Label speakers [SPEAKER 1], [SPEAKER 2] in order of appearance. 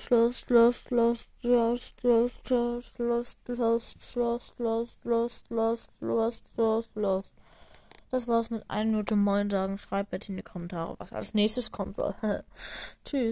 [SPEAKER 1] Schloss, Schloss, Schloss, Schloss, Schloss, Schloss, Schloss, Schloss, Schloss, Schloss, Schloss, Schloss, Schloss, Schloss. Das war's mit 1 Minute Moin sagen. Schreibt bitte in die Kommentare, was als nächstes kommen soll. Tschüss.